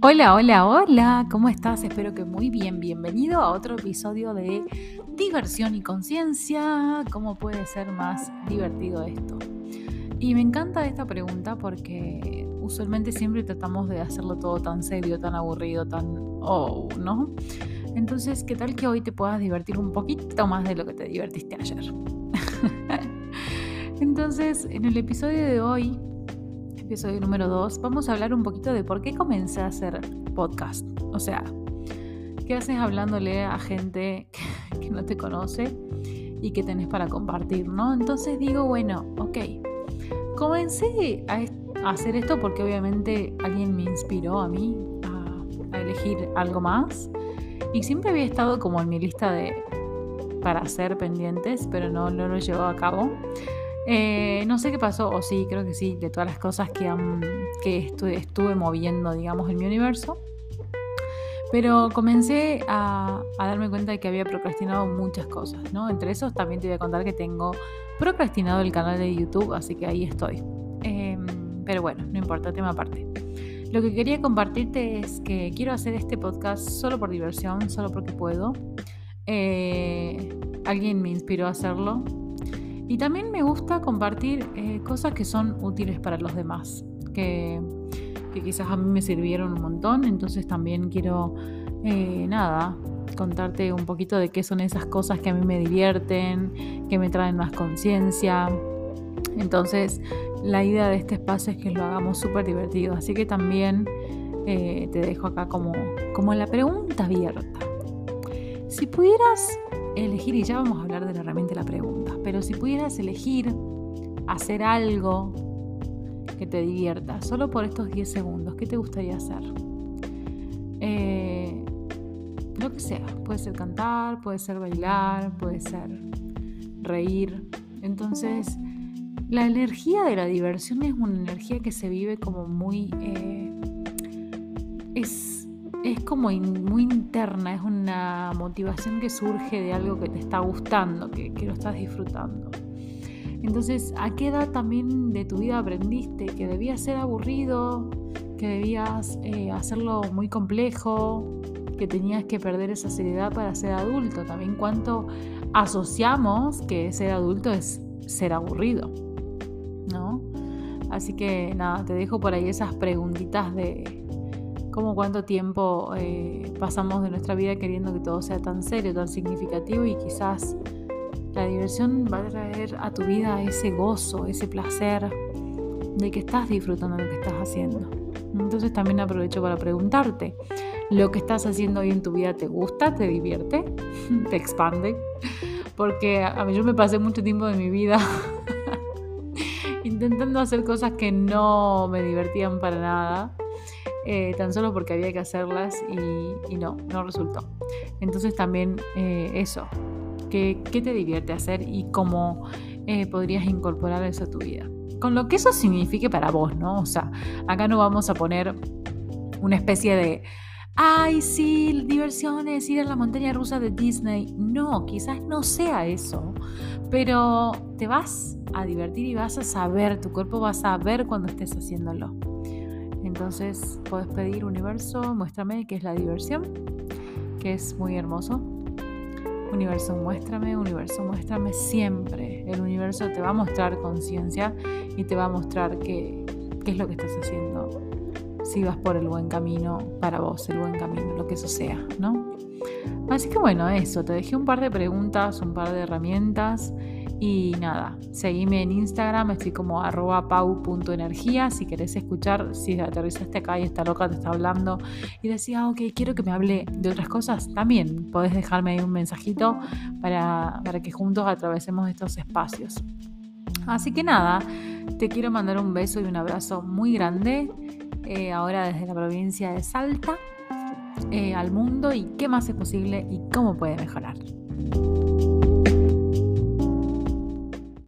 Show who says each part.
Speaker 1: Hola, hola, hola, ¿cómo estás? Espero que muy bien. Bienvenido a otro episodio de Diversión y Conciencia. ¿Cómo puede ser más divertido esto? Y me encanta esta pregunta porque usualmente siempre tratamos de hacerlo todo tan serio, tan aburrido, tan oh, ¿no? Entonces, ¿qué tal que hoy te puedas divertir un poquito más de lo que te divertiste ayer? Entonces, en el episodio de hoy episodio número 2, vamos a hablar un poquito de por qué comencé a hacer podcast. O sea, ¿qué haces hablándole a gente que, no te conoce y que tenés para compartir, no? Entonces digo, bueno, ok, comencé a, hacer esto porque obviamente alguien me inspiró a mí a, a elegir algo más y siempre había estado como en mi lista de para hacer pendientes, pero no, no lo llevado a cabo. Eh, no sé qué pasó, o sí, creo que sí, de todas las cosas que, estuve, moviendo, digamos, en mi universo. Pero comencé a, darme cuenta de que había procrastinado muchas cosas, ¿no? Entre esos también te voy a contar que tengo procrastinado el canal de YouTube, así que ahí estoy. Em, pero bueno, no importa, tema aparte. Lo que quería compartirte es que quiero hacer este podcast solo por diversión, solo porque puedo. Eh, alguien me inspiró a hacerlo, y también me gusta compartir eh, cosas que son útiles para los demás, que, quizás a mí me sirvieron un montón, entonces también quiero, eh, nada, contarte un poquito de qué son esas cosas que a mí me divierten, que me traen más conciencia. Entonces, la idea de este espacio es que lo hagamos súper divertido, así que también eh, te dejo acá como, como la pregunta abierta. Si pudieras elegir, y ya vamos a hablar de la herramienta de la pregunta, pero si pudieras elegir hacer algo que te divierta, solo por estos 10 segundos, ¿qué te gustaría hacer? Eh, lo que sea, puede ser cantar, puede ser bailar, puede ser reír. Entonces, la energía de la diversión es una energía que se vive como muy... Eh, es es como muy interna, es una motivación que surge de algo que te está gustando, que, lo estás disfrutando. Entonces, ¿a qué edad también de tu vida aprendiste que debías ser aburrido, que debías eh, hacerlo muy complejo, que tenías que perder esa seriedad para ser adulto? También cuánto asociamos que ser adulto es ser aburrido, ¿no? Así que nada, te dejo por ahí esas preguntitas de, como cuánto tiempo eh, pasamos de nuestra vida queriendo que todo sea tan serio, tan significativo y quizás la diversión va a traer a tu vida ese gozo, ese placer de que estás disfrutando de lo que estás haciendo. Entonces también aprovecho para preguntarte, ¿lo que estás haciendo hoy en tu vida te gusta, te divierte, te expande? Porque a mí yo me pasé mucho tiempo de mi vida intentando hacer cosas que no me divertían para nada eh, tan solo porque había que hacerlas y, no, no resultó. Entonces también eh, eso, ¿qué, te divierte hacer y cómo eh, podrías incorporar eso a tu vida? Con lo que eso signifique para vos, ¿no? O sea, acá no vamos a poner una especie de, ay, sí, diversiones, ir a la montaña rusa de Disney. No, quizás no sea eso, pero te vas a divertir y vas a saber, tu cuerpo va a saber cuando estés haciéndolo. Entonces puedes pedir universo, muéstrame qué es la diversión, que es muy hermoso. Universo, muéstrame, universo, muéstrame siempre. El universo te va a mostrar conciencia y te va a mostrar qué, qué es lo que estás haciendo. Si vas por el buen camino para vos, el buen camino, lo que eso sea, ¿no? Así que bueno, eso, te dejé un par de preguntas, un par de herramientas y nada, seguime en Instagram, estoy como arroba pau.energía. Si querés escuchar, si aterrizaste acá y está loca, te está hablando y decía, ah, ok, quiero que me hable de otras cosas, también podés dejarme ahí un mensajito para, para que juntos atravesemos estos espacios. Así que nada, te quiero mandar un beso y un abrazo muy grande, eh, ahora desde la provincia de Salta, eh, al mundo y qué más es posible y cómo puede mejorar.